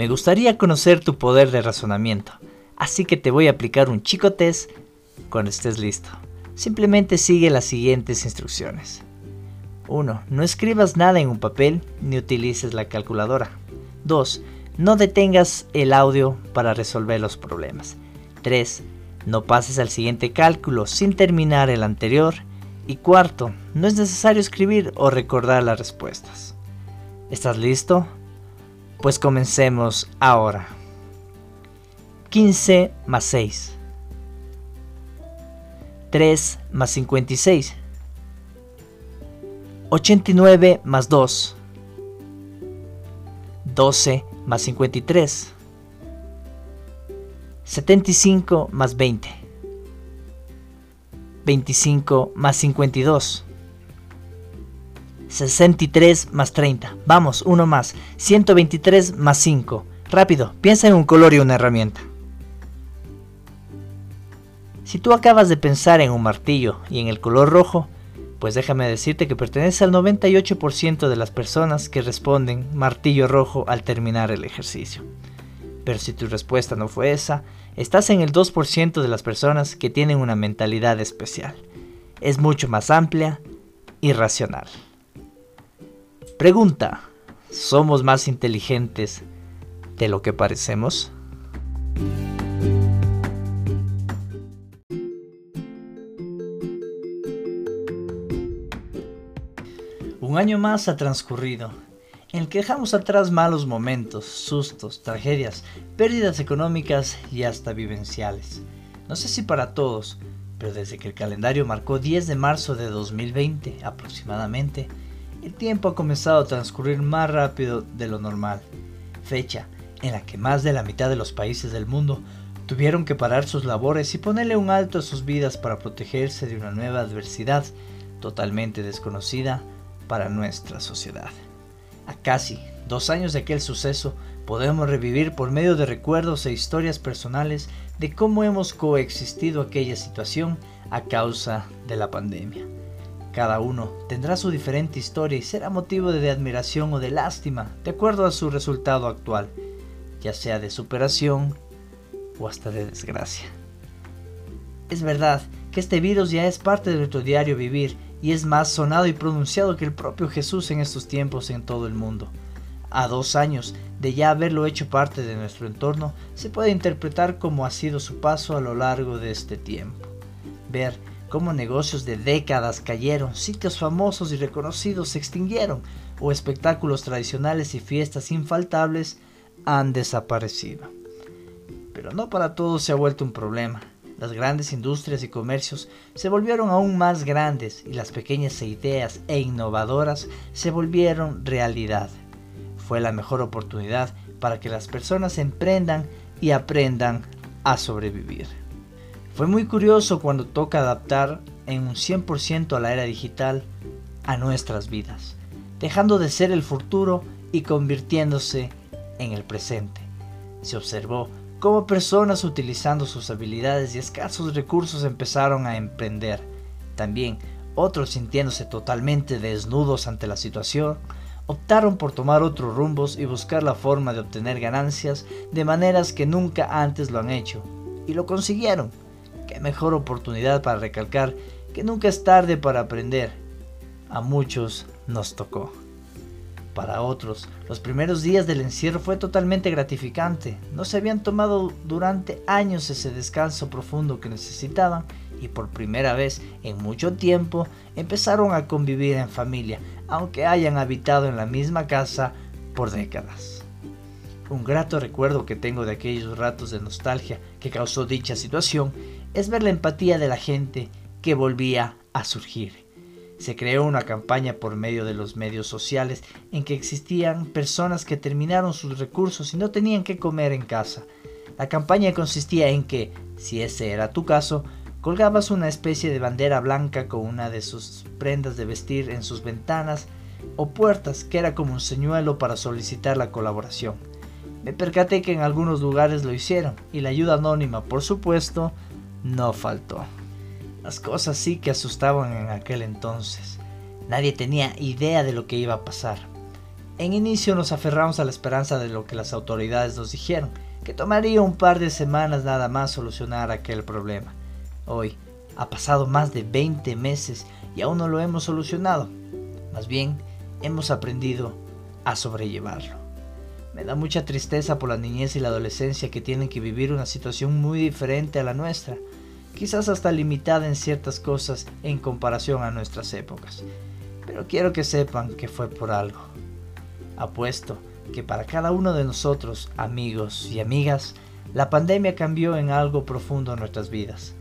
Me gustaría conocer tu poder de razonamiento, así que te voy a aplicar un chico test cuando estés listo. Simplemente sigue las siguientes instrucciones. 1. No escribas nada en un papel ni utilices la calculadora. 2. No detengas el audio para resolver los problemas. 3. No pases al siguiente cálculo sin terminar el anterior. Y cuarto, no es necesario escribir o recordar las respuestas. ¿Estás listo? Pues comencemos ahora. 15 más 6. 3 más 56. 89 más 2. 12 más 53. 75 más 20. 25 más 52. 63 más 30. Vamos, uno más. 123 más 5. Rápido, piensa en un color y una herramienta. Si tú acabas de pensar en un martillo y en el color rojo, pues déjame decirte que pertenece al 98% de las personas que responden martillo rojo al terminar el ejercicio. Pero si tu respuesta no fue esa, estás en el 2% de las personas que tienen una mentalidad especial. Es mucho más amplia y racional. Pregunta, ¿somos más inteligentes de lo que parecemos? Un año más ha transcurrido, en el que dejamos atrás malos momentos, sustos, tragedias, pérdidas económicas y hasta vivenciales. No sé si para todos, pero desde que el calendario marcó 10 de marzo de 2020 aproximadamente, el tiempo ha comenzado a transcurrir más rápido de lo normal, fecha en la que más de la mitad de los países del mundo tuvieron que parar sus labores y ponerle un alto a sus vidas para protegerse de una nueva adversidad totalmente desconocida para nuestra sociedad. A casi dos años de aquel suceso, podemos revivir por medio de recuerdos e historias personales de cómo hemos coexistido aquella situación a causa de la pandemia. Cada uno tendrá su diferente historia y será motivo de admiración o de lástima, de acuerdo a su resultado actual, ya sea de superación o hasta de desgracia. Es verdad que este virus ya es parte de nuestro diario vivir y es más sonado y pronunciado que el propio Jesús en estos tiempos en todo el mundo. A dos años de ya haberlo hecho parte de nuestro entorno, se puede interpretar como ha sido su paso a lo largo de este tiempo. Ver cómo negocios de décadas cayeron, sitios famosos y reconocidos se extinguieron, o espectáculos tradicionales y fiestas infaltables han desaparecido. Pero no para todos se ha vuelto un problema. Las grandes industrias y comercios se volvieron aún más grandes y las pequeñas ideas e innovadoras se volvieron realidad. Fue la mejor oportunidad para que las personas emprendan y aprendan a sobrevivir. Fue muy curioso cuando toca adaptar en un 100% a la era digital a nuestras vidas, dejando de ser el futuro y convirtiéndose en el presente. Se observó cómo personas utilizando sus habilidades y escasos recursos empezaron a emprender. También otros sintiéndose totalmente desnudos ante la situación, optaron por tomar otros rumbos y buscar la forma de obtener ganancias de maneras que nunca antes lo han hecho. Y lo consiguieron qué mejor oportunidad para recalcar que nunca es tarde para aprender. A muchos nos tocó. Para otros, los primeros días del encierro fue totalmente gratificante. No se habían tomado durante años ese descanso profundo que necesitaban y por primera vez en mucho tiempo empezaron a convivir en familia, aunque hayan habitado en la misma casa por décadas. Un grato recuerdo que tengo de aquellos ratos de nostalgia que causó dicha situación es ver la empatía de la gente que volvía a surgir. Se creó una campaña por medio de los medios sociales en que existían personas que terminaron sus recursos y no tenían que comer en casa. La campaña consistía en que, si ese era tu caso, colgabas una especie de bandera blanca con una de sus prendas de vestir en sus ventanas o puertas, que era como un señuelo para solicitar la colaboración. Me percaté que en algunos lugares lo hicieron y la ayuda anónima, por supuesto, no faltó. Las cosas sí que asustaban en aquel entonces. Nadie tenía idea de lo que iba a pasar. En inicio nos aferramos a la esperanza de lo que las autoridades nos dijeron, que tomaría un par de semanas nada más solucionar aquel problema. Hoy, ha pasado más de 20 meses y aún no lo hemos solucionado. Más bien, hemos aprendido a sobrellevarlo. Me da mucha tristeza por la niñez y la adolescencia que tienen que vivir una situación muy diferente a la nuestra, quizás hasta limitada en ciertas cosas en comparación a nuestras épocas. Pero quiero que sepan que fue por algo. Apuesto que para cada uno de nosotros, amigos y amigas, la pandemia cambió en algo profundo nuestras vidas.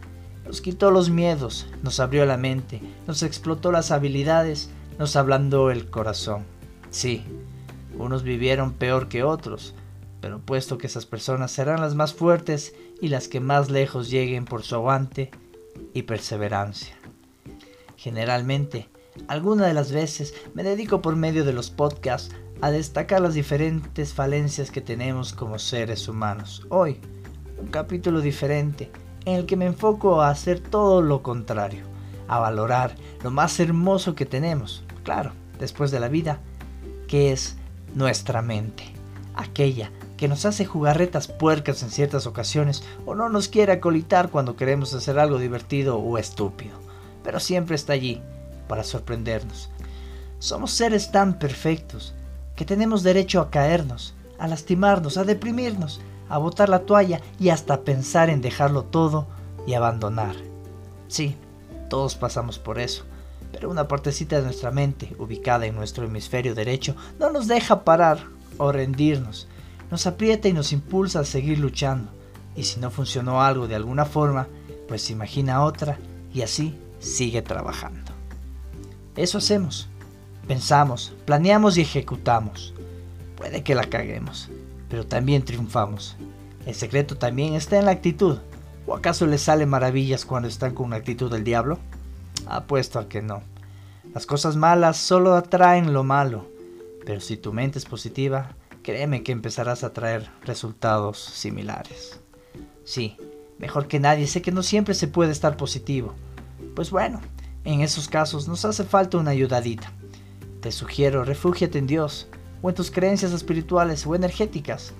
Nos quitó los miedos, nos abrió la mente, nos explotó las habilidades, nos ablandó el corazón. Sí, unos vivieron peor que otros, pero puesto que esas personas serán las más fuertes y las que más lejos lleguen por su aguante y perseverancia. Generalmente, algunas de las veces me dedico por medio de los podcasts a destacar las diferentes falencias que tenemos como seres humanos. Hoy, un capítulo diferente en el que me enfoco a hacer todo lo contrario, a valorar lo más hermoso que tenemos, claro, después de la vida, que es nuestra mente, aquella que nos hace jugarretas puercas en ciertas ocasiones o no nos quiere acolitar cuando queremos hacer algo divertido o estúpido, pero siempre está allí para sorprendernos. Somos seres tan perfectos que tenemos derecho a caernos, a lastimarnos, a deprimirnos, a botar la toalla y hasta pensar en dejarlo todo y abandonar. Sí, todos pasamos por eso pero una partecita de nuestra mente, ubicada en nuestro hemisferio derecho, no nos deja parar o rendirnos. Nos aprieta y nos impulsa a seguir luchando. Y si no funcionó algo de alguna forma, pues imagina otra y así sigue trabajando. Eso hacemos. Pensamos, planeamos y ejecutamos. Puede que la caguemos, pero también triunfamos. El secreto también está en la actitud. ¿O acaso les sale maravillas cuando están con una actitud del diablo? Apuesto a que no. Las cosas malas solo atraen lo malo, pero si tu mente es positiva, créeme que empezarás a traer resultados similares. Sí, mejor que nadie, sé que no siempre se puede estar positivo. Pues bueno, en esos casos nos hace falta una ayudadita. Te sugiero, refúgiate en Dios, o en tus creencias espirituales o energéticas.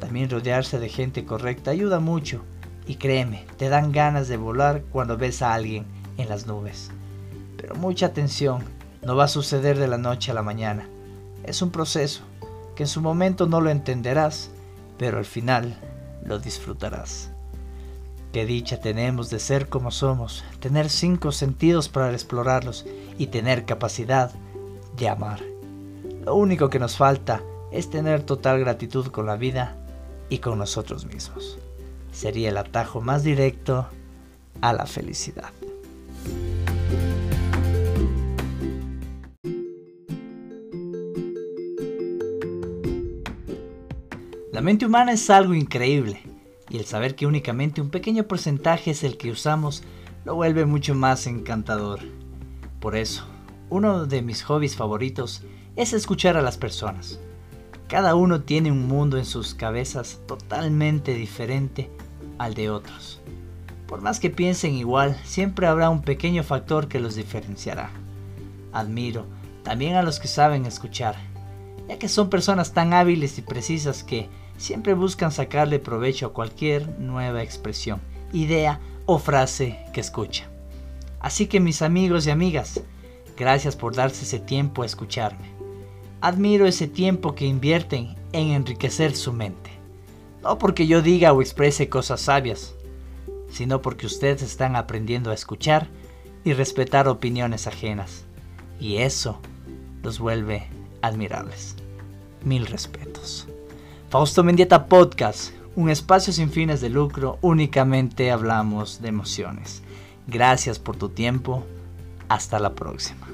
También rodearse de gente correcta ayuda mucho, y créeme, te dan ganas de volar cuando ves a alguien en las nubes. Pero mucha atención, no va a suceder de la noche a la mañana. Es un proceso que en su momento no lo entenderás, pero al final lo disfrutarás. Qué dicha tenemos de ser como somos, tener cinco sentidos para explorarlos y tener capacidad de amar. Lo único que nos falta es tener total gratitud con la vida y con nosotros mismos. Sería el atajo más directo a la felicidad. La mente humana es algo increíble y el saber que únicamente un pequeño porcentaje es el que usamos lo vuelve mucho más encantador. Por eso, uno de mis hobbies favoritos es escuchar a las personas. Cada uno tiene un mundo en sus cabezas totalmente diferente al de otros. Por más que piensen igual, siempre habrá un pequeño factor que los diferenciará. Admiro también a los que saben escuchar, ya que son personas tan hábiles y precisas que siempre buscan sacarle provecho a cualquier nueva expresión, idea o frase que escucha. Así que mis amigos y amigas, gracias por darse ese tiempo a escucharme. Admiro ese tiempo que invierten en enriquecer su mente. No porque yo diga o exprese cosas sabias, sino porque ustedes están aprendiendo a escuchar y respetar opiniones ajenas. Y eso los vuelve admirables. Mil respetos. Fausto Mendieta Podcast, un espacio sin fines de lucro, únicamente hablamos de emociones. Gracias por tu tiempo, hasta la próxima.